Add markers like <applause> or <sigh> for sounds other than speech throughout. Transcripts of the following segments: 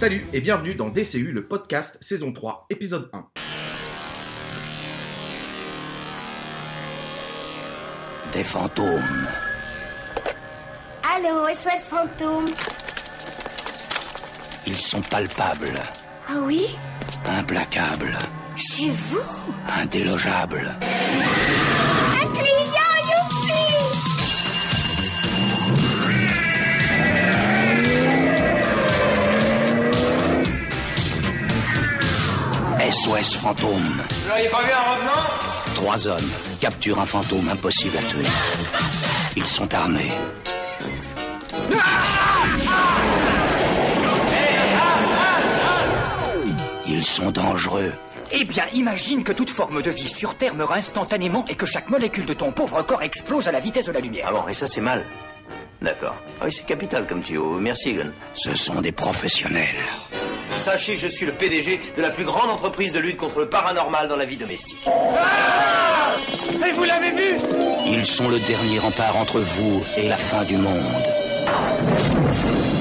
Salut et bienvenue dans DCU, le podcast saison 3, épisode 1. Des fantômes. Allô, SOS Fantôme Ils sont palpables, Ah oui? Implacables, Chez vous? Indélogeables. SOS fantôme. Vous l'auriez pas vu un revenant? Trois hommes capturent un fantôme impossible à tuer. Ils sont armés. Ils sont dangereux. Eh bien, imagine que toute forme de vie sur Terre meurt instantanément et que chaque molécule de ton pauvre corps explose à la vitesse de la lumière. Ah bon, et ça c'est mal. D'accord. Ah oui, c'est capital comme tuyau. Merci, Egan. Ce sont des professionnels. Sachez que je suis le PDG de la plus grande entreprise de lutte contre le paranormal dans la vie domestique. Et vous l'avez vu Ils sont le dernier rempart entre vous et la fin du monde.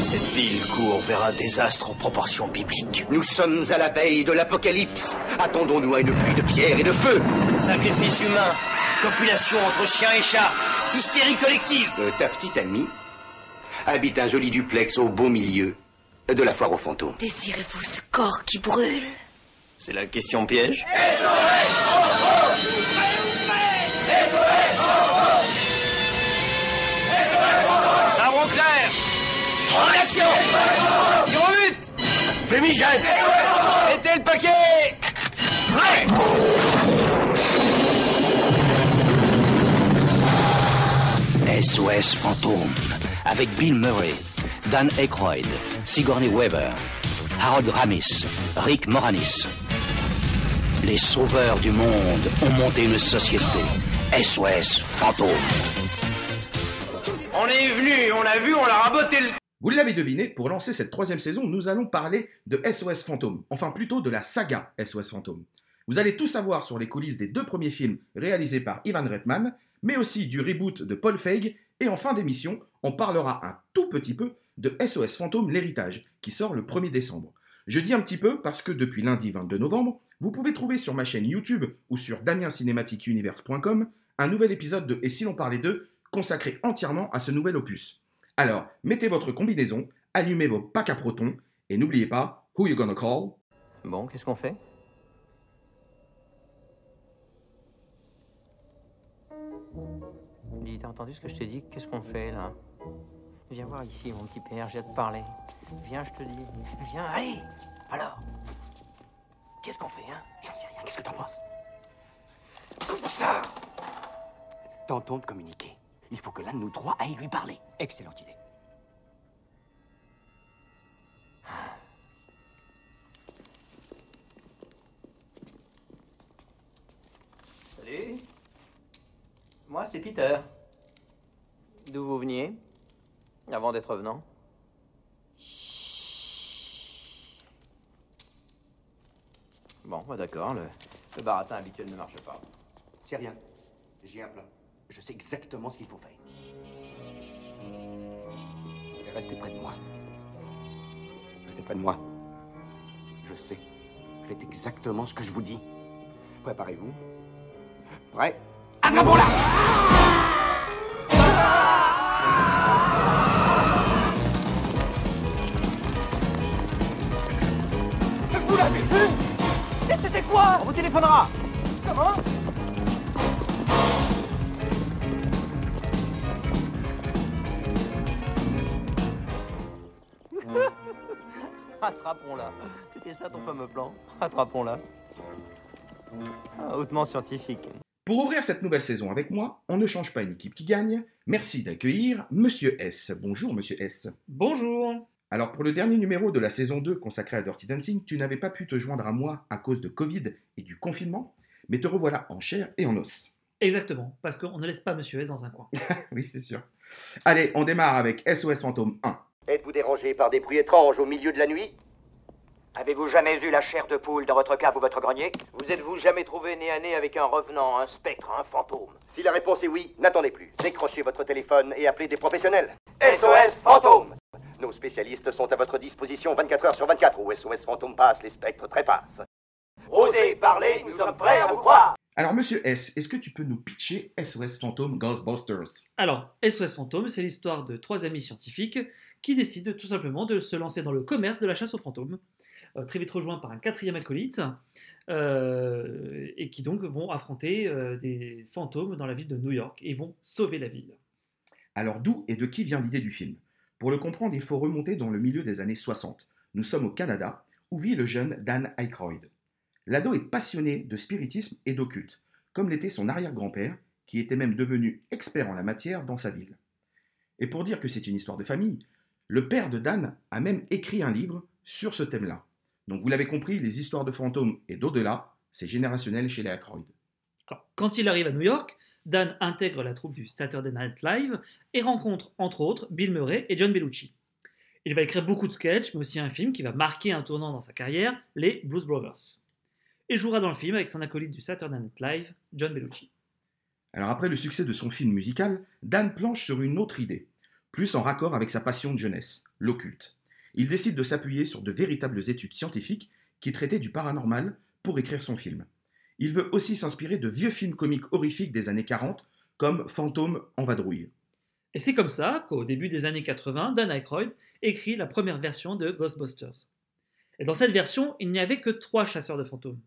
Cette ville court vers un désastre aux proportions bibliques. Nous sommes à la veille de l'apocalypse. Attendons-nous à une pluie de pierre et de feu. Sacrifice humain, copulation entre chiens et chats, hystérie collective. Euh, ta petite amie habite un joli duplex au beau milieu de la foire aux fantômes. Désirez-vous ce corps qui brûle? C'est la question piège. Sabre clair. En action Tir au but. Fumigène Mettez le paquet. Prêt. SOS Fantôme, avec Bill Murray, Dan Aykroyd, Sigourney Weaver, Harold Ramis, Rick Moranis. Les sauveurs du monde ont monté une société. SOS Fantôme. On est venu, on l'a vu, on l'a raboté le... Vous l'avez deviné, pour lancer cette troisième saison, nous allons parler de SOS Fantôme, enfin plutôt de la saga SOS Fantôme. Vous allez tout savoir sur les coulisses des deux premiers films réalisés par Ivan Reitman, mais aussi du reboot de Paul Feig, et en fin d'émission, on parlera un tout petit peu de SOS Fantôme l'héritage, qui sort le 1er décembre. Je dis un petit peu parce que depuis lundi 22 novembre, vous pouvez trouver sur ma chaîne YouTube ou sur damiencinematicuniverse.com un nouvel épisode de Et si l'on parlait d'eux, consacré entièrement à ce nouvel opus. Alors, mettez votre combinaison, allumez vos packs à protons, et n'oubliez pas, who you gonna call? Bon, qu'est-ce qu'on fait? T'as entendu ce que je t'ai dit? Qu'est-ce qu'on fait là? Viens voir ici, mon petit père, j'ai à te parler. Viens, je te dis. Viens, allez Alors Qu'est-ce qu'on fait, hein? J'en sais rien, qu'est-ce que t'en penses? Comme ça? Tentons de communiquer. Il faut que l'un de nous trois aille lui parler. Excellente idée. Salut Moi, c'est Peter. D'où vous veniez? Avant d'être venant Bon, bah d'accord, le, le baratin habituel ne marche pas. C'est rien. J'ai un plan. Je sais exactement ce qu'il faut faire. Restez près de moi. Restez près de moi. Je sais. Faites exactement ce que je vous dis. Préparez-vous. Prêt? Attrapons-la On vous téléphonera Comment? <laughs> Attrapons-la. C'était ça ton fameux plan. Attrapons-la. Ah, hautement scientifique. Pour ouvrir cette nouvelle saison avec moi, on ne change pas une équipe qui gagne. Merci d'accueillir Monsieur S. Bonjour Monsieur S. Bonjour. Alors pour le dernier numéro de la saison 2 consacré à Dirty Dancing, tu n'avais pas pu te joindre à moi à cause de Covid et du confinement, mais te revoilà en chair et en os. Exactement, parce qu'on ne laisse pas Monsieur S dans un coin. <laughs> oui, c'est sûr. Allez, on démarre avec SOS Fantôme 1. Êtes-vous dérangé par des bruits étranges au milieu de la nuit? Avez-vous jamais eu la chair de poule dans votre cave ou votre grenier? Vous êtes-vous jamais trouvé nez à nez avec un revenant, un spectre, un fantôme? Si la réponse est oui, n'attendez plus. Décrochez votre téléphone et appelez des professionnels. SOS fantôme Nos spécialistes sont à votre disposition 24 heures sur 24. Où SOS Fantôme passe, les spectres trépassent. Osez parler, nous sommes prêts à vous croire Alors, monsieur S, est-ce que tu peux nous pitcher SOS Fantôme Ghostbusters? Alors, SOS Fantôme, c'est l'histoire de trois amis scientifiques qui décident tout simplement de se lancer dans le commerce de la chasse aux fantômes, euh, très vite rejoints par un quatrième acolyte, euh, et qui donc vont affronter euh, des fantômes dans la ville de New York et vont sauver la ville. Alors, d'où et de qui vient l'idée du film? Pour le comprendre, il faut remonter dans le milieu des années 60. Nous sommes au Canada, où vit le jeune Dan Aykroyd. L'ado est passionné de spiritisme et d'occulte, comme l'était son arrière-grand-père, qui était même devenu expert en la matière dans sa ville. Et pour dire que c'est une histoire de famille, le père de Dan a même écrit un livre sur ce thème-là. Donc vous l'avez compris, les histoires de fantômes et d'au-delà, c'est générationnel chez les Aykroyd. Quand il arrive à New York, Dan intègre la troupe du Saturday Night Live et rencontre entre autres Bill Murray et John Belushi. Il va écrire beaucoup de sketchs, mais aussi un film qui va marquer un tournant dans sa carrière, les Blues Brothers. Et jouera dans le film avec son acolyte du Saturday Night Live, John Belushi. Alors après le succès de son film musical, Dan planche sur une autre idée, plus en raccord avec sa passion de jeunesse, l'occulte. Il décide de s'appuyer sur de véritables études scientifiques qui traitaient du paranormal pour écrire son film. Il veut aussi s'inspirer de vieux films comiques horrifiques des années 40, comme Fantôme en vadrouille. Et c'est comme ça qu'au début des années 80, Dan Aykroyd écrit la première version de Ghostbusters. Et dans cette version, il n'y avait que trois chasseurs de fantômes.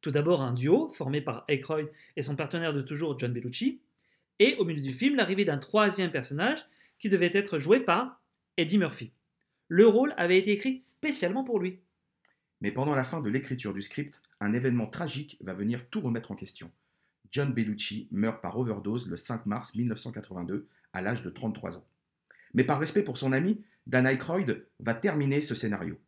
Tout d'abord un duo formé par Aykroyd et son partenaire de toujours John Belushi, et au milieu du film l'arrivée d'un troisième personnage qui devait être joué par Eddie Murphy. Le rôle avait été écrit spécialement pour lui. Mais pendant la fin de l'écriture du script, un événement tragique va venir tout remettre en question. John Belushi meurt par overdose le 5 mars 1982 à l'âge de 33 ans. Mais par respect pour son ami, Dan Aykroyd va terminer ce scénario.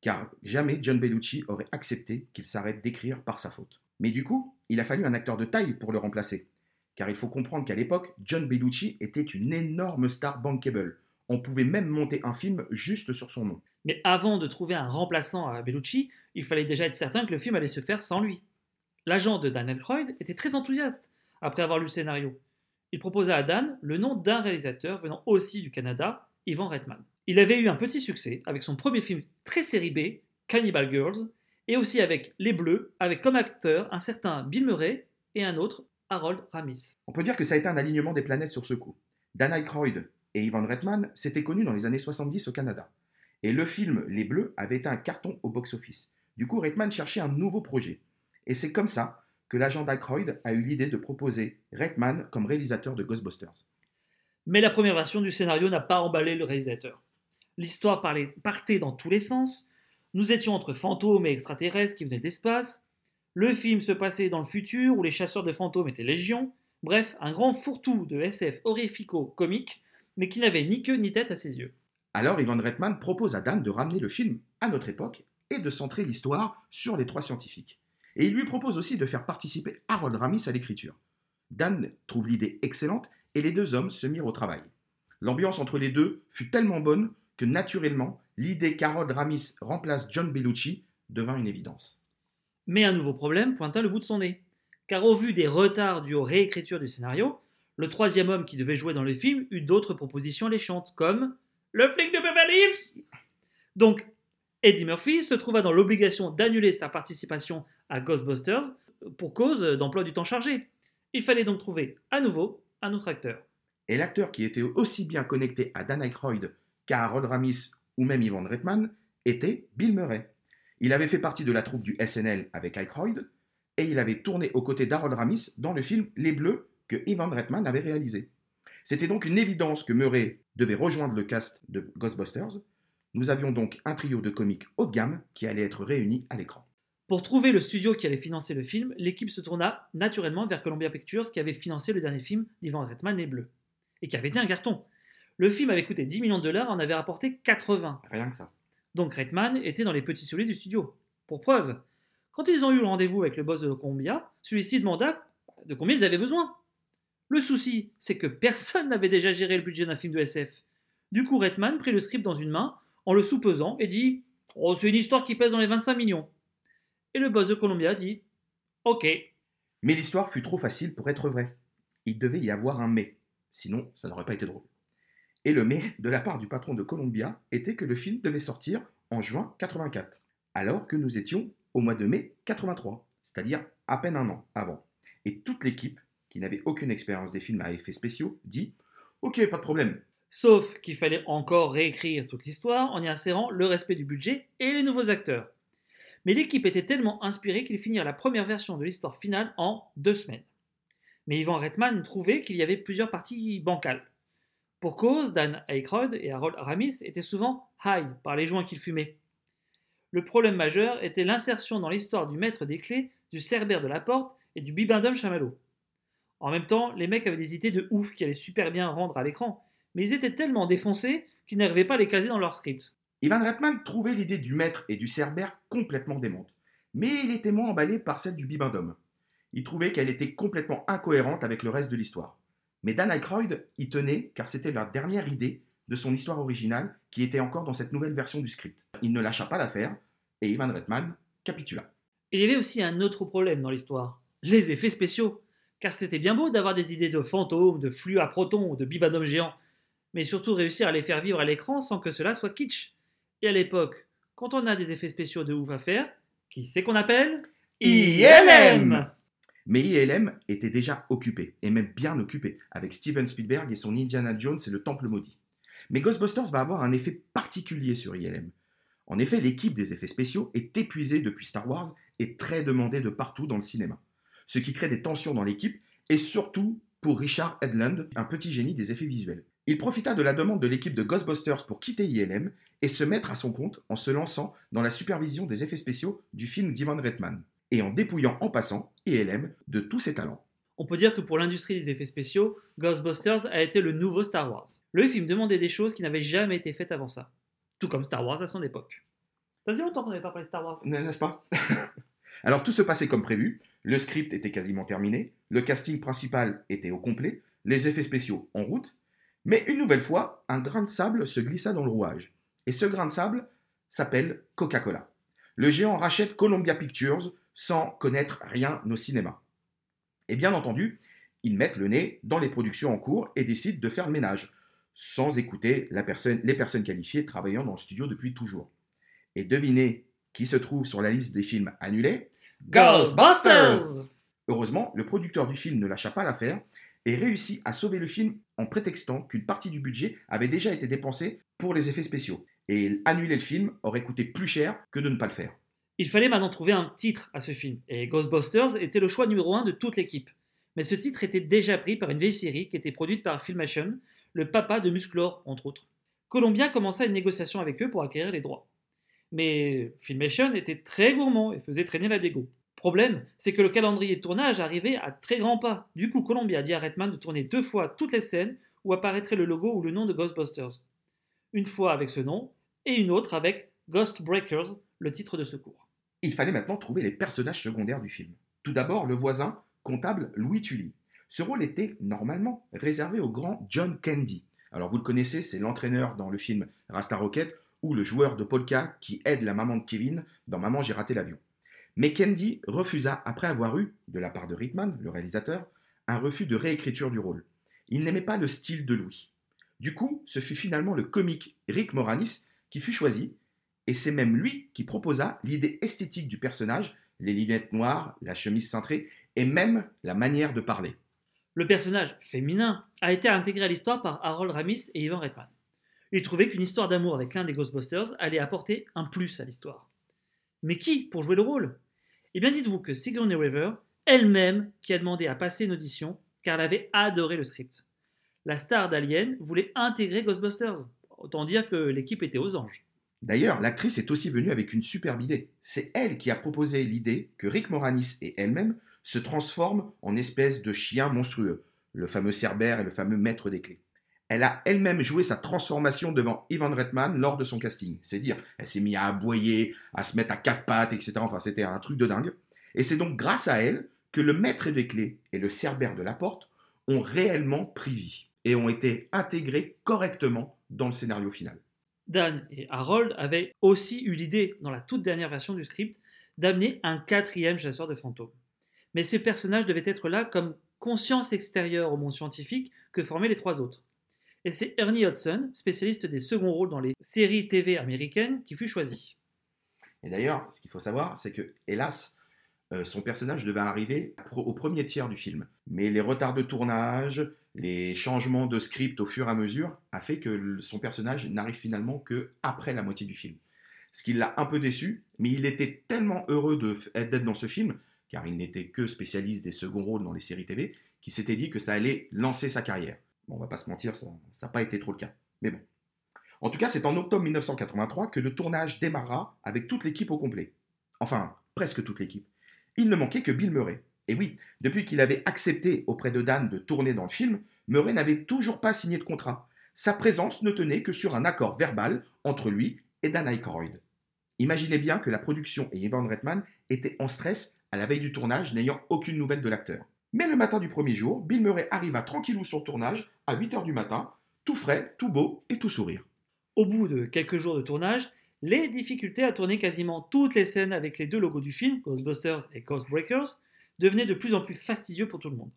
Car jamais John Belushi aurait accepté qu'il s'arrête d'écrire par sa faute. Mais du coup, il a fallu un acteur de taille pour le remplacer. Car il faut comprendre qu'à l'époque, John Belushi était une énorme star bankable. On pouvait même monter un film juste sur son nom. Mais avant de trouver un remplaçant à Bellucci, il fallait déjà être certain que le film allait se faire sans lui. L'agent de Dan Aykroyd était très enthousiaste après avoir lu le scénario. Il proposa à Dan le nom d'un réalisateur venant aussi du Canada, Ivan Reitman. Il avait eu un petit succès avec son premier film très série B, Cannibal Girls, et aussi avec Les Bleus, avec comme acteur un certain Bill Murray et un autre, Harold Ramis. On peut dire que ça a été un alignement des planètes sur ce coup. Dan Aykroyd et Ivan Reitman s'étaient connus dans les années 70 au Canada. Et le film Les Bleus avait été un carton au box-office. Du coup, Reitman cherchait un nouveau projet. Et c'est comme ça que l'agent d'Aykroyd a eu l'idée de proposer Reitman comme réalisateur de Ghostbusters. Mais la première version du scénario n'a pas emballé le réalisateur. L'histoire partait dans tous les sens. Nous étions entre fantômes et extraterrestres qui venaient de l'espace. Le film se passait dans le futur où les chasseurs de fantômes étaient légion. Bref, un grand fourre-tout de SF horrifico-comique, mais qui n'avait ni queue ni tête à ses yeux. Alors Ivan Reitman propose à Dan de ramener le film à notre époque et de centrer l'histoire sur les trois scientifiques. Et il lui propose aussi de faire participer Harold Ramis à l'écriture. Dan trouve l'idée excellente et les deux hommes se mirent au travail. L'ambiance entre les deux fut tellement bonne que naturellement, l'idée qu'Harold Ramis remplace John Belushi devint une évidence. Mais un nouveau problème pointa le bout de son nez. Car au vu des retards dus aux réécritures du scénario, le troisième homme qui devait jouer dans le film eut d'autres propositions alléchantes, comme le flic de Beverly Hills. Donc, Eddie Murphy se trouva dans l'obligation d'annuler sa participation à Ghostbusters pour cause d'emploi du temps chargé. Il fallait donc trouver à nouveau un autre acteur. Et l'acteur qui était aussi bien connecté à Dan Aykroyd qu'à Harold Ramis ou même Ivan Reitman était Bill Murray. Il avait fait partie de la troupe du SNL avec Aykroyd et il avait tourné aux côtés d'Harold Ramis dans le film Les Bleus que Ivan Reitman avait réalisé. C'était donc une évidence que Murray devait rejoindre le cast de Ghostbusters. Nous avions donc un trio de comiques haut de gamme qui allait être réuni à l'écran. Pour trouver le studio qui allait financer le film, l'équipe se tourna naturellement vers Columbia Pictures qui avait financé le dernier film d'Ivan Reitman et Bleu, et qui avait été un carton. Le film avait coûté 10 millions de dollars, en avait rapporté 80. Rien que ça. Donc Reitman était dans les petits souliers du studio. Pour preuve, quand ils ont eu le rendez-vous avec le boss de Columbia, celui-ci demanda de combien ils avaient besoin. Le souci, c'est que personne n'avait déjà géré le budget d'un film de SF. Du coup, Reitman prit le script dans une main, en le soupesant, et dit Oh, c'est une histoire qui pèse dans les 25 millions. Et le boss de Columbia dit Ok. Mais l'histoire fut trop facile pour être vraie. Il devait y avoir un mais, sinon ça n'aurait pas été drôle. Et le mais de la part du patron de Columbia était que le film devait sortir en juin 84, alors que nous étions au mois de mai 83, c'est-à-dire à peine un an avant. Et toute l'équipe, qui n'avait aucune expérience des films à effets spéciaux, dit Ok, pas de problème. Sauf qu'il fallait encore réécrire toute l'histoire en y insérant le respect du budget et les nouveaux acteurs. Mais l'équipe était tellement inspirée qu'ils finirent la première version de l'histoire finale en deux semaines. Mais Ivan Reitman trouvait qu'il y avait plusieurs parties bancales. Pour cause, Dan Aykroyd et Harold Ramis étaient souvent high par les joints qu'ils fumaient. Le problème majeur était l'insertion dans l'histoire du maître des clés, du cerbère de la porte et du bibendum chamallow. En même temps, les mecs avaient des idées de ouf qui allaient super bien rendre à l'écran, mais ils étaient tellement défoncés qu'ils n'arrivaient pas à les caser dans leur script. Ivan Reitman trouvait l'idée du maître et du cerbère complètement démente, mais il était moins emballé par celle du bibendum. Il trouvait qu'elle était complètement incohérente avec le reste de l'histoire. Mais Dan Aykroyd y tenait car c'était la dernière idée de son histoire originale qui était encore dans cette nouvelle version du script. Il ne lâcha pas l'affaire et Ivan Reitman capitula. Il y avait aussi un autre problème dans l'histoire les effets spéciaux. Car c'était bien beau d'avoir des idées de fantômes, de flux à protons ou de bibendum géants, mais surtout réussir à les faire vivre à l'écran sans que cela soit kitsch. Et à l'époque, quand on a des effets spéciaux de ouf à faire, qui c'est qu'on appelle ILM Mais ILM était déjà occupé, et même bien occupé, avec Steven Spielberg et son Indiana Jones et le Temple Maudit. Mais Ghostbusters va avoir un effet particulier sur ILM. En effet, l'équipe des effets spéciaux est épuisée depuis Star Wars et très demandée de partout dans le cinéma. Ce qui crée des tensions dans l'équipe, et surtout pour Richard Edlund, un petit génie des effets visuels. Il profita de la demande de l'équipe de Ghostbusters pour quitter ILM et se mettre à son compte en se lançant dans la supervision des effets spéciaux du film d'Ivan Reitman, et en dépouillant en passant ILM de tous ses talents. On peut dire que pour l'industrie des effets spéciaux, Ghostbusters a été le nouveau Star Wars. Le film demandait des choses qui n'avaient jamais été faites avant ça. Tout comme Star Wars à son époque. Ça faisait longtemps qu'on n'avait pas parlé de Star Wars. N'est-ce pas? <laughs> Alors tout se passait comme prévu, le script était quasiment terminé, le casting principal était au complet, les effets spéciaux en route, mais une nouvelle fois, un grain de sable se glissa dans le rouage. Et ce grain de sable s'appelle Coca-Cola. Le géant rachète Columbia Pictures sans connaître rien au cinéma. Et bien entendu, ils mettent le nez dans les productions en cours et décident de faire le ménage, sans écouter les personnes qualifiées travaillant dans le studio depuis toujours. Et devinez qui se trouve sur la liste des films annulés Ghostbusters Heureusement, le producteur du film ne lâcha pas l'affaire et réussit à sauver le film en prétextant qu'une partie du budget avait déjà été dépensée pour les effets spéciaux. Et annuler le film aurait coûté plus cher que de ne pas le faire. Il fallait maintenant trouver un titre à ce film, et Ghostbusters était le choix numéro un de toute l'équipe. Mais ce titre était déjà pris par une vieille série qui était produite par Filmation, le papa de Musclor, entre autres. Columbia commença une négociation avec eux pour acquérir les droits. Mais Filmation était très gourmand et faisait traîner la dégo. Problème, c'est que le calendrier de tournage arrivait à très grands pas. Du coup, Columbia dit à Redman de tourner deux fois toutes les scènes où apparaîtrait le logo ou le nom de Ghostbusters. Une fois avec ce nom, et une autre avec Ghost Breakers, le titre de secours. Il fallait maintenant trouver les personnages secondaires du film. Tout d'abord, le voisin comptable Louis Tully. Ce rôle était normalement réservé au grand John Candy. Alors vous le connaissez, c'est l'entraîneur dans le film Rasta Rocket ou le joueur de polka qui aide la maman de Kevin dans Maman j'ai raté l'avion. Mais Candy refusa après avoir eu, de la part de Rickman, le réalisateur, un refus de réécriture du rôle. Il n'aimait pas le style de Louis. Du coup, ce fut finalement le comique Rick Moranis qui fut choisi, et c'est même lui qui proposa l'idée esthétique du personnage, les lunettes noires, la chemise cintrée, et même la manière de parler. Le personnage féminin a été intégré à l'histoire par Harold Ramis et Ivan Reitman. Il trouvait qu'une histoire d'amour avec l'un des Ghostbusters allait apporter un plus à l'histoire. Mais qui pour jouer le rôle? Eh bien dites-vous que Sigourney Weaver, elle-même, qui a demandé à passer une audition car elle avait adoré le script. La star d'Alien voulait intégrer Ghostbusters. Autant dire que l'équipe était aux anges. D'ailleurs, l'actrice est aussi venue avec une superbe idée. C'est elle qui a proposé l'idée que Rick Moranis et elle-même se transforment en espèce de chien monstrueux, le fameux Cerbère et le fameux maître des clés. Elle a elle-même joué sa transformation devant Ivan Reitman lors de son casting. C'est dire, elle s'est mise à aboyer, à se mettre à quatre pattes, etc. Enfin, c'était un truc de dingue. Et c'est donc grâce à elle que le maître des clés et le cerbère de la porte ont réellement pris vie et ont été intégrés correctement dans le scénario final. Dan et Harold avaient aussi eu l'idée, dans la toute dernière version du script, d'amener un quatrième chasseur de fantômes. Mais ce personnage devait être là comme conscience extérieure au monde scientifique que formaient les trois autres. Et c'est Ernie Hudson, spécialiste des seconds rôles dans les séries TV américaines, qui fut choisi. Et d'ailleurs, ce qu'il faut savoir, c'est que, hélas, euh, son personnage devait arriver au premier tiers du film. Mais les retards de tournage, les changements de script au fur et à mesure, a fait que son personnage n'arrive finalement que après la moitié du film. Ce qui l'a un peu déçu, mais il était tellement heureux d'être dans ce film, car il n'était que spécialiste des seconds rôles dans les séries TV, qu'il s'était dit que ça allait lancer sa carrière. Bon, on va pas se mentir, ça n'a pas été trop le cas. Mais bon. En tout cas, c'est en octobre 1983 que le tournage démarra avec toute l'équipe au complet. Enfin, presque toute l'équipe. Il ne manquait que Bill Murray. Et oui, depuis qu'il avait accepté auprès de Dan de tourner dans le film, Murray n'avait toujours pas signé de contrat. Sa présence ne tenait que sur un accord verbal entre lui et Dan Aykroyd. Imaginez bien que la production et Ivan Reitman étaient en stress à la veille du tournage, n'ayant aucune nouvelle de l'acteur. Mais le matin du premier jour, Bill Murray arriva tranquillou sur le tournage, à 8h du matin, tout frais, tout beau et tout sourire. Au bout de quelques jours de tournage, les difficultés à tourner quasiment toutes les scènes avec les deux logos du film, Ghostbusters et Ghostbreakers, devenaient de plus en plus fastidieux pour tout le monde.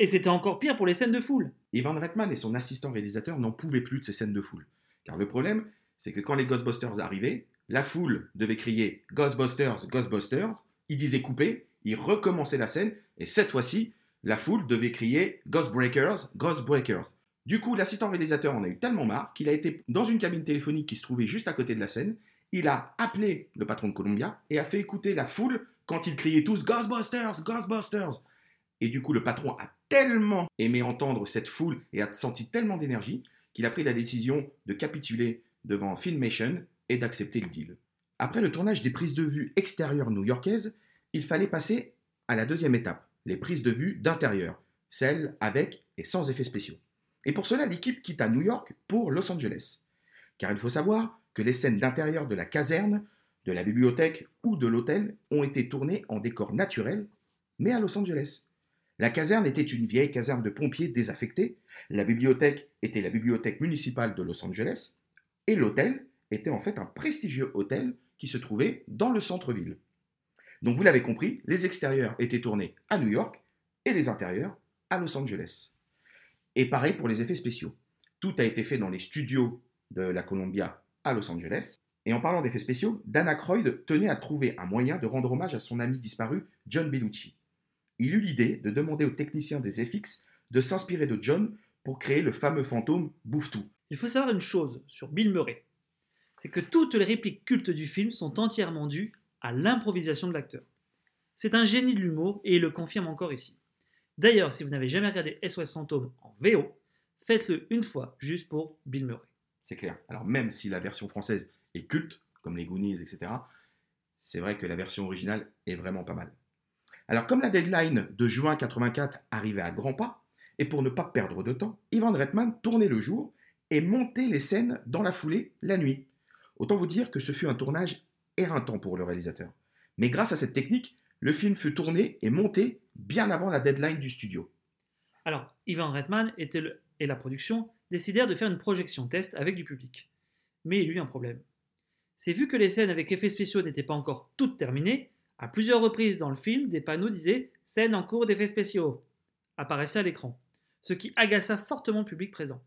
Et c'était encore pire pour les scènes de foule. Ivan Reitman et son assistant réalisateur n'en pouvaient plus de ces scènes de foule. Car le problème, c'est que quand les Ghostbusters arrivaient, la foule devait crier Ghostbusters, Ghostbusters, ils disaient couper, ils recommençaient la scène, et cette fois-ci, la foule devait crier Ghostbreakers, Ghostbreakers. Du coup, l'assistant réalisateur en a eu tellement marre qu'il a été dans une cabine téléphonique qui se trouvait juste à côté de la scène. Il a appelé le patron de Columbia et a fait écouter la foule quand ils criaient tous Ghostbusters, Ghostbusters. Et du coup, le patron a tellement aimé entendre cette foule et a senti tellement d'énergie qu'il a pris la décision de capituler devant Filmation et d'accepter le deal. Après le tournage des prises de vue extérieures new-yorkaises, il fallait passer à la deuxième étape, les prises de vue d'intérieur, celles avec et sans effets spéciaux. Et pour cela, l'équipe quitta New York pour Los Angeles. Car il faut savoir que les scènes d'intérieur de la caserne, de la bibliothèque ou de l'hôtel ont été tournées en décor naturel, mais à Los Angeles. La caserne était une vieille caserne de pompiers désaffectée, la bibliothèque était la bibliothèque municipale de Los Angeles, et l'hôtel était en fait un prestigieux hôtel qui se trouvait dans le centre-ville. Donc vous l'avez compris, les extérieurs étaient tournés à New York et les intérieurs à Los Angeles. Et pareil pour les effets spéciaux. Tout a été fait dans les studios de la Columbia à Los Angeles. Et en parlant d'effets spéciaux, Dan Aykroyd tenait à trouver un moyen de rendre hommage à son ami disparu, John Bellucci. Il eut l'idée de demander aux techniciens des FX de s'inspirer de John pour créer le fameux fantôme Bouffe-Tout. Il faut savoir une chose sur Bill Murray, c'est que toutes les répliques cultes du film sont entièrement dues à l'improvisation de l'acteur. C'est un génie de l'humour et il le confirme encore ici. D'ailleurs, si vous n'avez jamais regardé SOS Fantôme en VO, faites-le une fois juste pour Bill Murray. C'est clair. Alors même si la version française est culte, comme les Goonies, etc., c'est vrai que la version originale est vraiment pas mal. Alors comme la deadline de juin 84 arrivait à grands pas, et pour ne pas perdre de temps, Ivan Reitman tournait le jour et montait les scènes dans la foulée la nuit. Autant vous dire que ce fut un tournage éreintant pour le réalisateur. Mais grâce à cette technique, le film fut tourné et monté bien avant la deadline du studio. Alors, Ivan Reitman était le- et la production décidèrent de faire une projection test avec du public. Mais il y eut un problème. C'est vu que les scènes avec effets spéciaux n'étaient pas encore toutes terminées, à plusieurs reprises dans le film, des panneaux disaient Scène en cours d'effets spéciaux apparaissaient à l'écran, ce qui agaça fortement le public présent.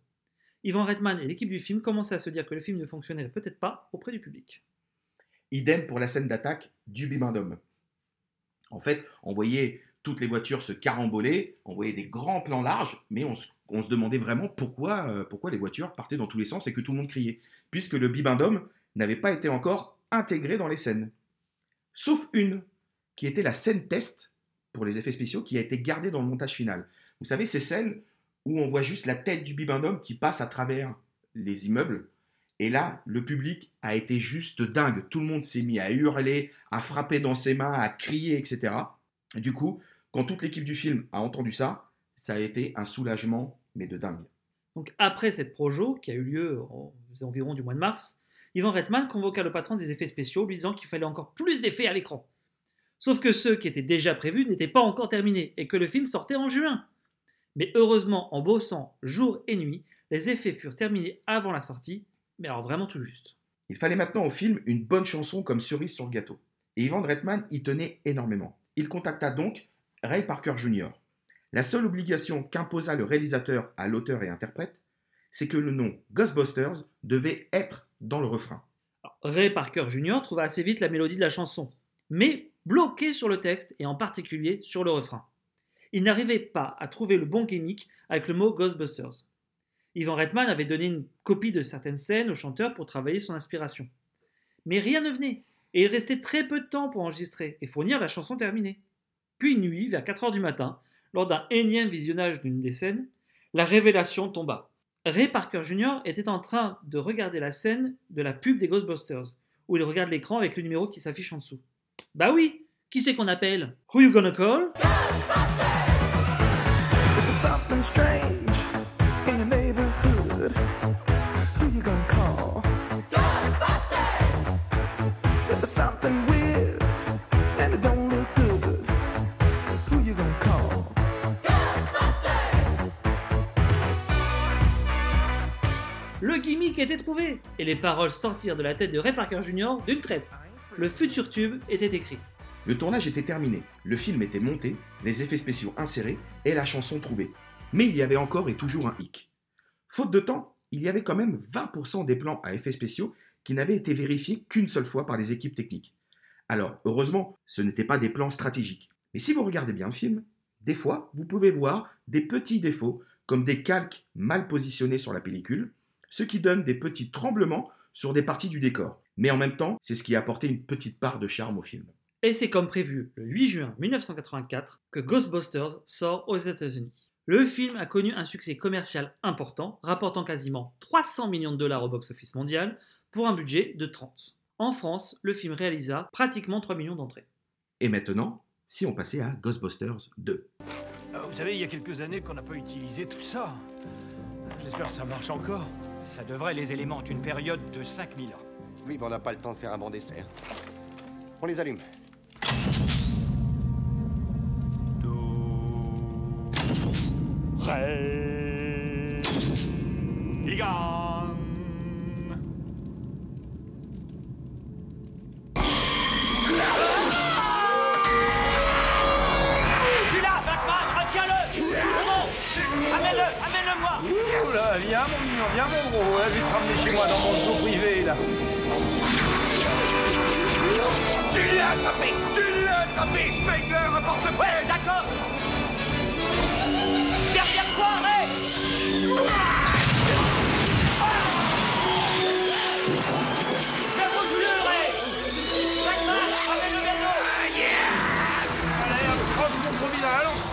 Ivan Reitman et l'équipe du film commençaient à se dire que le film ne fonctionnait peut-être pas auprès du public. Idem pour la scène d'attaque du Bibendum. En fait, on voyait toutes les voitures se caramboler, on voyait des grands plans larges, mais on se, demandait vraiment pourquoi, euh, pourquoi les voitures partaient dans tous les sens et que tout le monde criait, puisque le Bibendum n'avait pas été encore intégré dans les scènes. Sauf une, qui était la scène test pour les effets spéciaux, qui a été gardée dans le montage final. Vous savez, c'est celle où on voit juste la tête du Bibendum qui passe à travers les immeubles. Et là, le public a été juste dingue. Tout le monde s'est mis à hurler, à frapper dans ses mains, à crier, etc. Et du coup, quand toute l'équipe du film a entendu ça, ça a été un soulagement, mais de dingue. Donc après cette projo, qui a eu lieu aux environs du mois de mars, Ivan Reitman convoqua le patron des effets spéciaux, lui disant qu'il fallait encore plus d'effets à l'écran. Sauf que ceux qui étaient déjà prévus n'étaient pas encore terminés et que le film sortait en juin. Mais heureusement, en bossant jour et nuit, les effets furent terminés avant la sortie, mais alors vraiment tout juste. Il fallait maintenant au film une bonne chanson comme cerise sur le gâteau. Et Ivan Reitman y tenait énormément. Il contacta donc Ray Parker Jr. La seule obligation qu'imposa le réalisateur à l'auteur et interprète, c'est que le nom Ghostbusters devait être dans le refrain. Alors, Ray Parker Jr. trouva assez vite la mélodie de la chanson, mais bloqué sur le texte et en particulier sur le refrain. Il n'arrivait pas à trouver le bon gimmick avec le mot Ghostbusters. Ivan Reitman avait donné une copie de certaines scènes au chanteur pour travailler son inspiration. Mais rien ne venait, et il restait très peu de temps pour enregistrer et fournir la chanson terminée. Puis nuit, vers 4 heures du matin, lors d'un énième visionnage d'une des scènes, la révélation tomba. Ray Parker Jr. était en train de regarder la scène de la pub des Ghostbusters, où il regarde l'écran avec le numéro qui s'affiche en dessous. Bah oui, qui c'est qu'on appelle? Who you gonna call? Strange Le gimmick était trouvé, et les paroles sortirent de la tête de Ray Parker Jr. d'une traite. Le futur tube était écrit. Le tournage était terminé, le film était monté, les effets spéciaux insérés et la chanson trouvée. Mais il y avait encore et toujours un hic. Faute de temps, il y avait quand même 20% des plans à effets spéciaux qui n'avaient été vérifiés qu'une seule fois par les équipes techniques. Alors, heureusement, ce n'étaient pas des plans stratégiques. Mais si vous regardez bien le film, des fois, vous pouvez voir des petits défauts, comme des calques mal positionnés sur la pellicule, ce qui donne des petits tremblements sur des parties du décor. Mais en même temps, c'est ce qui a apporté une petite part de charme au film. Et c'est comme prévu le 8 juin 1984 que Ghostbusters sort aux États-Unis. Le film a connu un succès commercial important, rapportant quasiment 300 millions de dollars au box-office mondial pour un budget de 30. En France, le film réalisa pratiquement 3 millions d'entrées. Et maintenant, si on passait à Ghostbusters 2. Euh, Vous savez, il y a quelques années qu'on n'a pas utilisé tout ça. J'espère que ça marche encore. Ça devrait, les éléments ont une période de 5000 ans. Oui, mais on n'a pas le temps de faire un bon dessert. On les allume. Prêt. Igan. Tu mon gros, hein, je vais te ramener chez moi dans mon zoo privé là. Tu l'as attrapé Tu l'as attrapé, Spengler Rapporte Ouais, d'accord Derrière toi,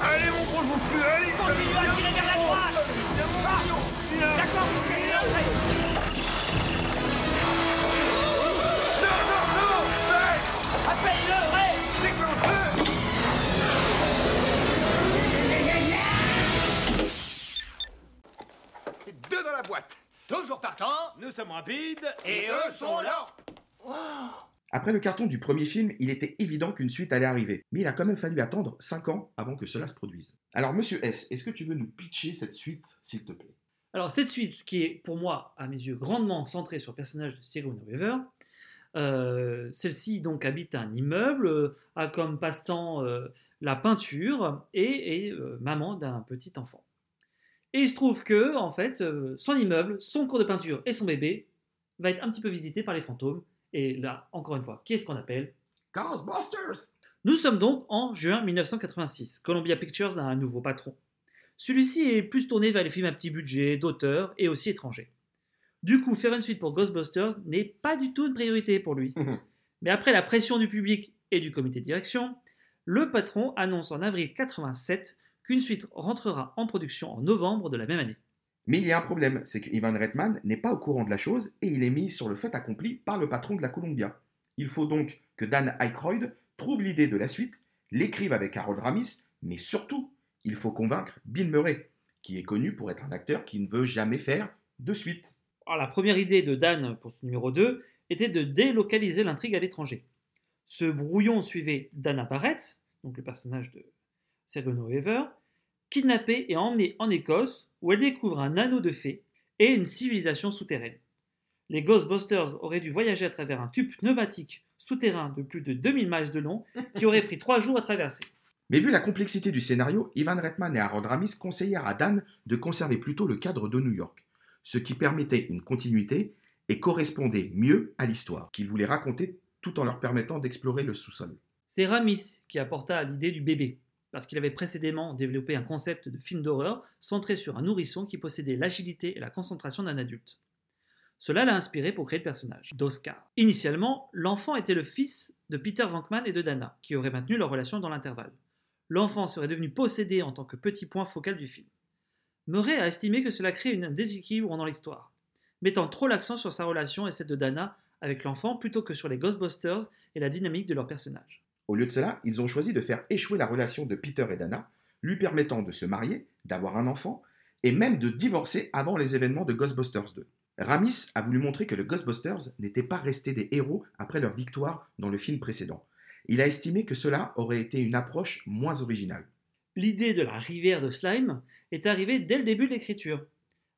Allez, mon gros, je vous fuis, allez Continue à tirer vers la droite Ah, D'accord, continue à entrer Non, non, non hey, Appelle-le, Ray Déclenche-le Deux dans la boîte. Toujours partant, nous sommes rapides Et eux sont lents Après le carton du premier film, il était évident qu'une suite allait arriver, mais il a quand même fallu attendre 5 ans avant que cela se produise. Alors monsieur S, est-ce que tu veux nous pitcher cette suite, s'il te plaît? Alors cette suite, ce qui est pour moi, à mes yeux, grandement centrée sur le personnage de Sigourney Weaver, euh, celle-ci donc habite un immeuble, euh, a comme passe-temps euh, la peinture et est maman d'un petit enfant. Et il se trouve que, en fait, son immeuble, son cours de peinture et son bébé va être un petit peu visité par les fantômes. Et là, encore une fois, qu'est-ce qu'on appelle Ghostbusters Nous sommes donc en juin 1986. Columbia Pictures a un nouveau patron. Celui-ci est plus tourné vers les films à petit budget, d'auteurs et aussi étrangers. Du coup, faire une suite pour Ghostbusters n'est pas du tout une priorité pour lui. <laughs> Mais après la pression du public et du comité de direction, le patron annonce en avril 87 qu'une suite rentrera en production en novembre de la même année. Mais il y a un problème, c'est que Ivan Reitman n'est pas au courant de la chose et il est mis sur le fait accompli par le patron de la Columbia. Il faut donc que Dan Aykroyd trouve l'idée de la suite, l'écrive avec Harold Ramis, mais surtout, il faut convaincre Bill Murray, qui est connu pour être un acteur qui ne veut jamais faire de suite. La première idée de Dan pour ce numéro 2 était de délocaliser l'intrigue à l'étranger. Ce brouillon suivait Dana Barrett, donc le personnage de Sigourney Weaver, kidnappée et emmenée en Écosse où elle découvre un anneau de fées et une civilisation souterraine. Les Ghostbusters auraient dû voyager à travers un tube pneumatique souterrain de plus de 2000 miles de long qui aurait pris trois jours à traverser. Mais vu la complexité du scénario, Ivan Reitman et Harold Ramis conseillèrent à Dan de conserver plutôt le cadre de New York. ce qui permettait une continuité et correspondait mieux à l'histoire qu'il voulait raconter tout en leur permettant d'explorer le sous-sol. C'est Ramis qui apporta l'idée du bébé, parce qu'il avait précédemment développé un concept de film d'horreur centré sur un nourrisson qui possédait l'agilité et la concentration d'un adulte. Cela l'a inspiré pour créer le personnage, d'Oscar. Initialement, l'enfant était le fils de Peter Venkman et de Dana, qui auraient maintenu leur relation dans l'intervalle. L'enfant serait devenu possédé en tant que petit point focal du film. Murray a estimé que cela crée un déséquilibre dans l'histoire, mettant trop l'accent sur sa relation et celle de Dana avec l'enfant plutôt que sur les Ghostbusters et la dynamique de leur personnage. Au lieu de cela, ils ont choisi de faire échouer la relation de Peter et Dana, lui permettant de se marier, d'avoir un enfant, et même de divorcer avant les événements de Ghostbusters 2. Ramis a voulu montrer que le Ghostbusters n'étaient pas restés des héros après leur victoire dans le film précédent. Il a estimé que cela aurait été une approche moins originale. L'idée de la rivière de slime est arrivée dès le début de l'écriture.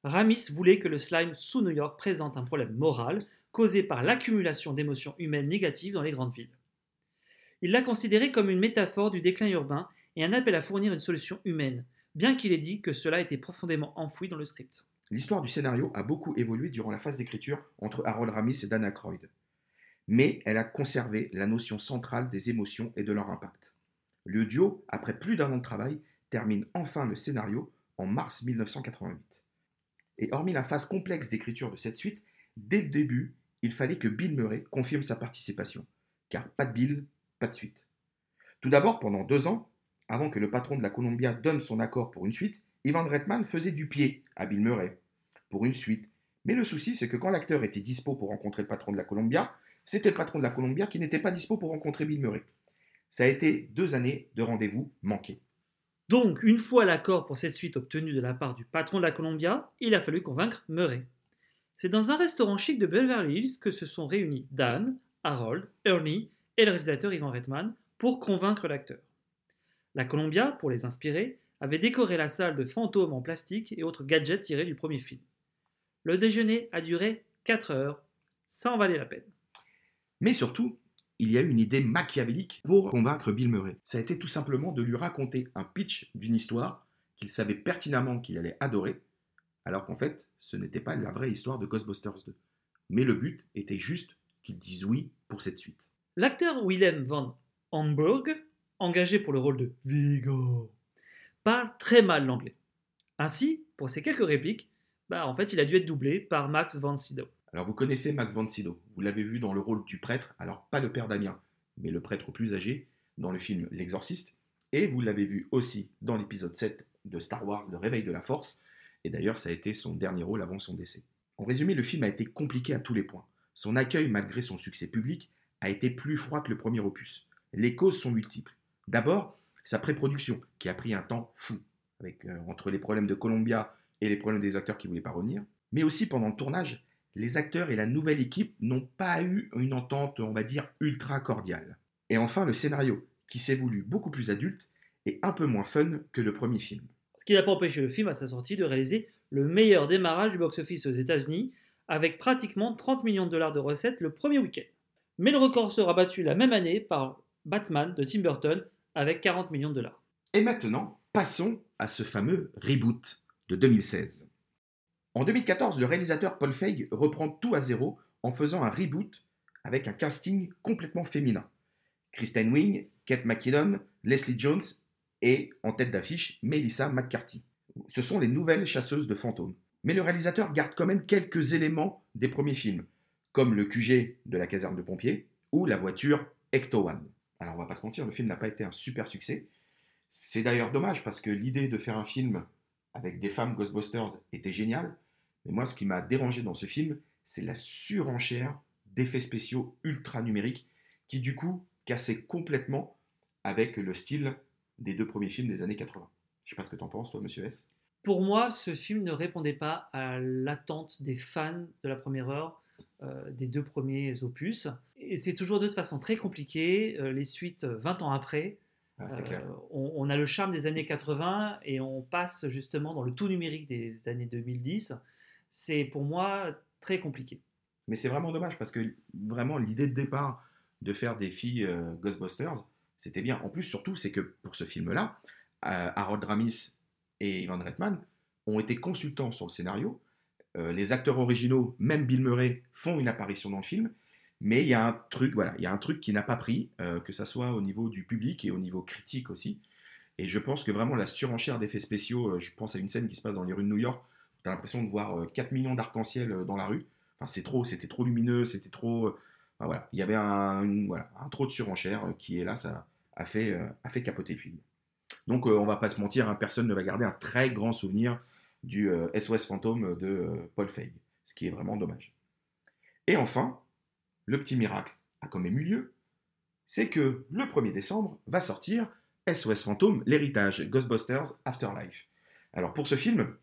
Ramis voulait que le slime sous New York présente un problème moral causé par l'accumulation d'émotions humaines négatives dans les grandes villes. Il l'a considéré comme une métaphore du déclin urbain et un appel à fournir une solution humaine, bien qu'il ait dit que cela était profondément enfoui dans le script. L'histoire du scénario a beaucoup évolué durant la phase d'écriture entre Harold Ramis et Dan Aykroyd, mais elle a conservé la notion centrale des émotions et de leur impact. Le duo, après plus d'un an de travail, termine enfin le scénario en mars 1988. Et hormis la phase complexe d'écriture de cette suite, dès le début, il fallait que Bill Murray confirme sa participation, car pas de Bill, pas de suite. Tout d'abord, pendant deux ans, avant que le patron de la Columbia donne son accord pour une suite, Ivan Reitman faisait du pied à Bill Murray pour une suite. Mais le souci, c'est que quand l'acteur était dispo pour rencontrer le patron de la Columbia, c'était le patron de la Columbia qui n'était pas dispo pour rencontrer Bill Murray. Ça a été deux années de rendez-vous manqués. Donc, une fois l'accord pour cette suite obtenu de la part du patron de la Columbia, il a fallu convaincre Murray. C'est dans un restaurant chic de Beverly Hills que se sont réunis Dan, Harold, Ernie et le réalisateur Ivan Reitman pour convaincre l'acteur. La Columbia, pour les inspirer, avait décoré la salle de fantômes en plastique et autres gadgets tirés du premier film. Le déjeuner a duré 4 heures, ça en valait la peine. Mais surtout, il y a eu une idée machiavélique pour convaincre Bill Murray. Ça a été tout simplement de lui raconter un pitch d'une histoire qu'il savait pertinemment qu'il allait adorer, alors qu'en fait, ce n'était pas la vraie histoire de Ghostbusters 2. Mais le but était juste qu'il dise oui pour cette suite. L'acteur Willem van Hamburg, engagé pour le rôle de Vigo, parle très mal l'anglais. Ainsi, pour ces quelques répliques, bah, en fait, il a dû être doublé par Max von Sydow. Alors vous connaissez Max von Sydow, vous l'avez vu dans le rôle du prêtre, alors pas le père Damien, mais le prêtre plus âgé dans le film L'Exorciste, et vous l'avez vu aussi dans l'épisode 7 de Star Wars, Le Réveil de la Force, et d'ailleurs ça a été son dernier rôle avant son décès. En résumé, le film a été compliqué à tous les points. Son accueil, malgré son succès public, a été plus froid que le premier opus. Les causes sont multiples. D'abord, sa pré-production, qui a pris un temps fou, avec, euh, entre les problèmes de Columbia et les problèmes des acteurs qui ne voulaient pas revenir. Mais aussi pendant le tournage, les acteurs et la nouvelle équipe n'ont pas eu une entente, on va dire, ultra cordiale. Et enfin, le scénario, qui s'est voulu beaucoup plus adulte et un peu moins fun que le premier film. Ce qui n'a pas empêché le film à sa sortie de réaliser le meilleur démarrage du box-office aux États-Unis, avec pratiquement 30 millions de dollars de recettes le premier week-end. Mais le record sera battu la même année par Batman de Tim Burton avec 40 millions de dollars. Et maintenant, passons à ce fameux reboot de 2016. En 2014, le réalisateur Paul Feig reprend tout à zéro en faisant un reboot avec un casting complètement féminin. Kristen Wiig, Kate McKinnon, Leslie Jones et, en tête d'affiche, Melissa McCarthy. Ce sont les nouvelles chasseuses de fantômes. Mais le réalisateur garde quand même quelques éléments des premiers films, comme le QG de la caserne de pompiers ou la voiture Ecto One. Alors on va pas se mentir, le film n'a pas été un super succès. C'est d'ailleurs dommage parce que l'idée de faire un film avec des femmes Ghostbusters était géniale. Mais moi, ce qui m'a dérangé dans ce film, c'est la surenchère d'effets spéciaux ultra numériques qui, du coup, cassaient complètement avec le style des deux premiers films des années 80. Je sais pas ce que t'en penses, toi, monsieur S. Pour moi, ce film ne répondait pas à l'attente des fans de la première heure euh, des deux premiers opus. Et c'est toujours de toute façon très compliqué. Euh, les suites, 20 ans après, Ah, c'est clair. euh, on, on a le charme des années 80 et on passe justement dans le tout numérique des années 2010. C'est pour moi très compliqué. Mais c'est vraiment dommage parce que vraiment l'idée de départ de faire des filles euh, Ghostbusters, c'était bien. En plus, surtout, c'est que pour ce film-là, euh, Harold Ramis et Ivan Reitman ont été consultants sur le scénario. Euh, les acteurs originaux, même Bill Murray, font une apparition dans le film. Mais il y a un truc, voilà, il y a un truc qui n'a pas pris, que ça soit au niveau du public et au niveau critique aussi. Et je pense que vraiment la surenchère d'effets spéciaux, je pense à une scène qui se passe dans les rues de New York, tu as l'impression de voir euh, 4 millions d'arc-en-ciel euh, dans la rue. Enfin, c'est trop, c'était trop lumineux, c'était trop. euh, voilà, il y avait un, trop de surenchère euh, qui là, ça a fait, euh, a fait capoter le film. Donc, euh, on va pas se mentir, hein, personne ne va garder un très grand souvenir du euh, SOS fantôme de euh, Paul Feig, ce qui est vraiment dommage. Et enfin, le petit miracle a quand même eu lieu, c'est que le 1er décembre va sortir SOS Fantôme, l'héritage Ghostbusters Afterlife. Alors pour ce film,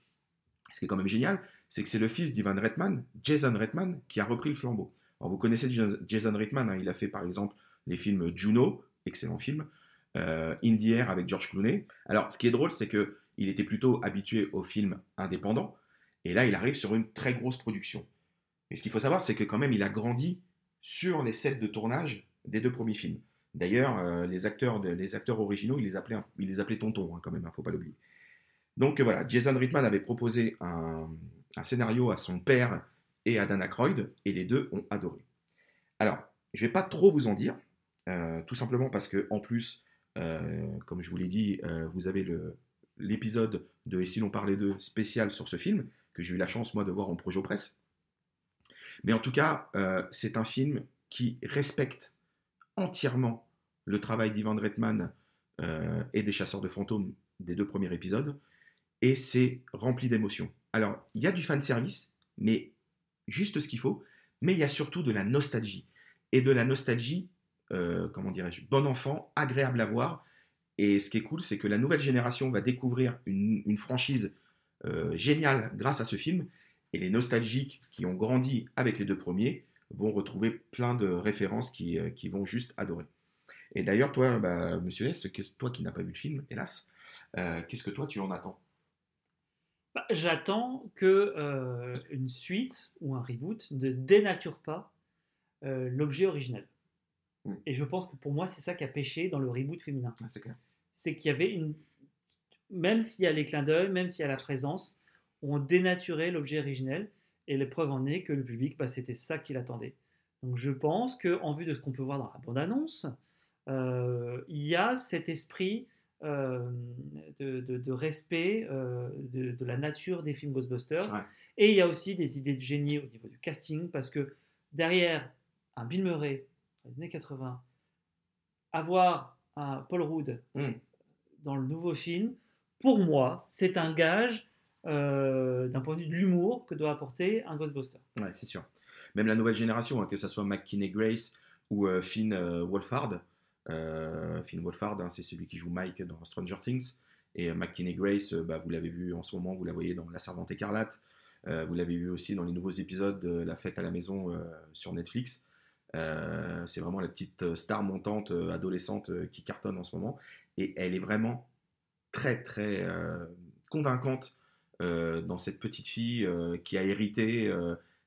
ce qui est quand même génial, c'est que c'est le fils d'Ivan Reitman, Jason Reitman, qui a repris le flambeau. Alors vous connaissez Jas- Jason Reitman, hein, il a fait par exemple les films Juno, excellent film, euh, In the Air avec George Clooney. Alors ce qui est drôle, c'est que il était plutôt habitué aux films indépendants, et là il arrive sur une très grosse production. Mais ce qu'il faut savoir, c'est que quand même il a grandi sur les sets de tournage des deux premiers films. D'ailleurs, euh, les, acteurs les acteurs originaux, il les appelait, il les tonton, hein, quand même, il ne faut pas l'oublier. Donc euh, voilà, Jason Reitman avait proposé un, scénario à son père et à Dan Aykroyd, et les deux ont adoré. Alors, je ne vais pas trop vous en dire, euh, tout simplement parce que en plus, euh, comme je vous l'ai dit, vous avez l'épisode de Et si l'on parlait d'eux spécial sur ce film, que j'ai eu la chance, moi, de voir en projet presse. Mais en tout cas, c'est un film qui respecte entièrement le travail d'Ivan Reitman et des chasseurs de fantômes des deux premiers épisodes, et c'est rempli d'émotions. Alors, il y a du fan service, mais juste ce qu'il faut, mais il y a surtout de la nostalgie. Et de la nostalgie, euh, comment dirais-je, bon enfant, agréable à voir. Et ce qui est cool, c'est que la nouvelle génération va découvrir une, franchise euh, géniale grâce à ce film, et les nostalgiques qui ont grandi avec les deux premiers vont retrouver plein de références qui, euh, vont juste adorer. Et d'ailleurs, toi, bah, monsieur S, toi qui n'as pas vu le film, hélas, qu'est-ce que toi tu en attends? Bah, J'attends que euh, une suite ou un reboot ne dénature pas euh, l'objet original. Mm. Et je pense que pour moi, c'est ça qui a péché dans le reboot féminin. Ah, C'est qu'il y avait une. Même s'il y a les clins d'œil, même s'il y a la présence, on dénaturait l'objet originel. Et l'épreuve en est que le public, bah, c'était ça qu'il attendait. Donc je pense que en vue de ce qu'on peut voir dans la bande-annonce, euh, il y a cet esprit euh, de, de- de respect euh, de, de la nature des films Ghostbusters. Ouais. Et il y a aussi des idées de génie au niveau du casting, parce que derrière un Bill Murray, dans les années 80, avoir un Paul Rudd Mm. dans le nouveau film, pour moi, c'est un gage euh, d'un point de vue de l'humour que doit apporter un Ghostbuster. Ouais, c'est sûr. Même la nouvelle génération, hein, que ce soit McKinney Grace ou Finn Wolfhard. Euh, Finn Wolfhard, hein, c'est celui qui joue Mike dans Stranger Things. Et euh, McKinney Grace, euh, bah, vous l'avez vu en ce moment, vous la voyez dans La Servante écarlate. Vous l'avez vu aussi dans les nouveaux épisodes de La fête à la maison sur Netflix. C'est vraiment la petite star montante adolescente qui cartonne en ce moment. Et elle est vraiment très très convaincante dans cette petite fille qui a hérité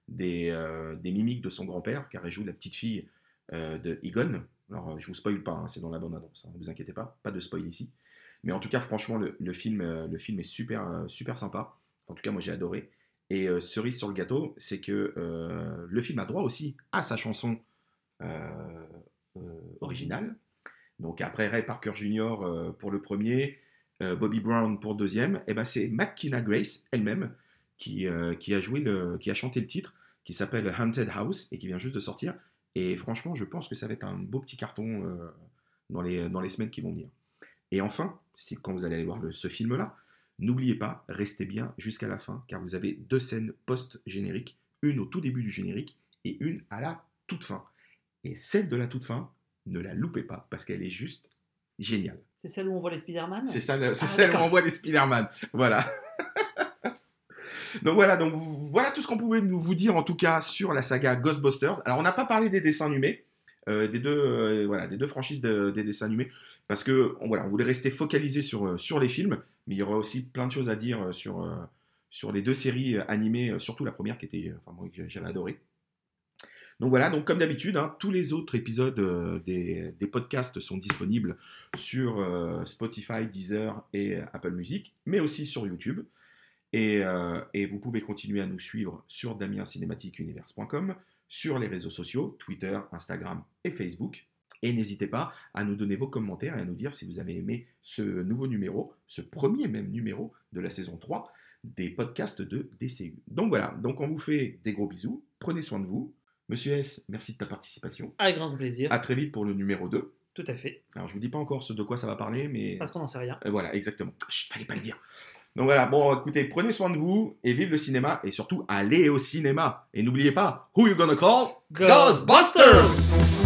des, des mimiques de son grand-père, car elle joue la petite fille de Egon. Alors, euh, je vous spoil pas, hein, c'est dans la bande-annonce, hein, ne vous inquiétez pas, pas de spoil ici. Mais en tout cas, franchement, le, film, euh, le film est super, euh, super sympa. En tout cas, moi, j'ai adoré. Et cerise sur le gâteau, c'est que le film a droit aussi à sa chanson originale. Donc après Ray Parker Jr. pour le premier, Bobby Brown pour le deuxième, et ben c'est McKenna Grace elle-même qui, qui a joué le, qui a chanté le titre, qui s'appelle Haunted House et qui vient juste de sortir. Et franchement, je pense que ça va être un beau petit carton euh, dans, les, dans les semaines qui vont venir. Et enfin, quand vous allez aller voir le- ce film-là, n'oubliez pas, restez bien jusqu'à la fin, car vous avez deux scènes post-génériques, une au tout début du générique et une à la toute fin. Et celle de la toute fin, ne la loupez pas, parce qu'elle est juste géniale. C'est celle où on voit les Spider-Man? C'est Ah, celle où on voit les Spider-Man. Voilà. Donc voilà, donc voilà tout ce qu'on pouvait nous vous dire en tout cas sur la saga Ghostbusters. Alors on n'a pas parlé des dessins animés, euh, des deux, euh, des deux franchises de- des dessins animés, parce que on, voilà, voulait rester focalisé sur euh, sur les films, mais il y aura aussi plein de choses à dire sur les deux séries animées, surtout la première qui était, enfin moi j'avais adoré. Donc voilà, donc comme d'habitude, hein, tous les autres épisodes des, podcasts sont disponibles sur Spotify, Deezer et Apple Music, mais aussi sur YouTube. Et, euh, et vous pouvez continuer à nous suivre sur damiencinématiqueunivers.com, sur les réseaux sociaux, Twitter, Instagram et Facebook. Et n'hésitez pas à nous donner vos commentaires et à nous dire si vous avez aimé ce nouveau numéro, ce premier même numéro de la saison 3 des podcasts de DCU. Donc voilà, donc on vous fait des gros bisous, prenez soin de vous. Monsieur S, merci de ta participation. Avec grand plaisir. À très vite pour le numéro 2. Tout à fait. Alors je vous dis pas encore ce de quoi ça va parler, mais... Parce qu'on n'en sait rien. Euh, Voilà, exactement. Chut, fallait pas le dire. Donc voilà, bon écoutez, prenez soin de vous et vive le cinéma et surtout allez au cinéma. Et n'oubliez pas, who you gonna call? Ghostbusters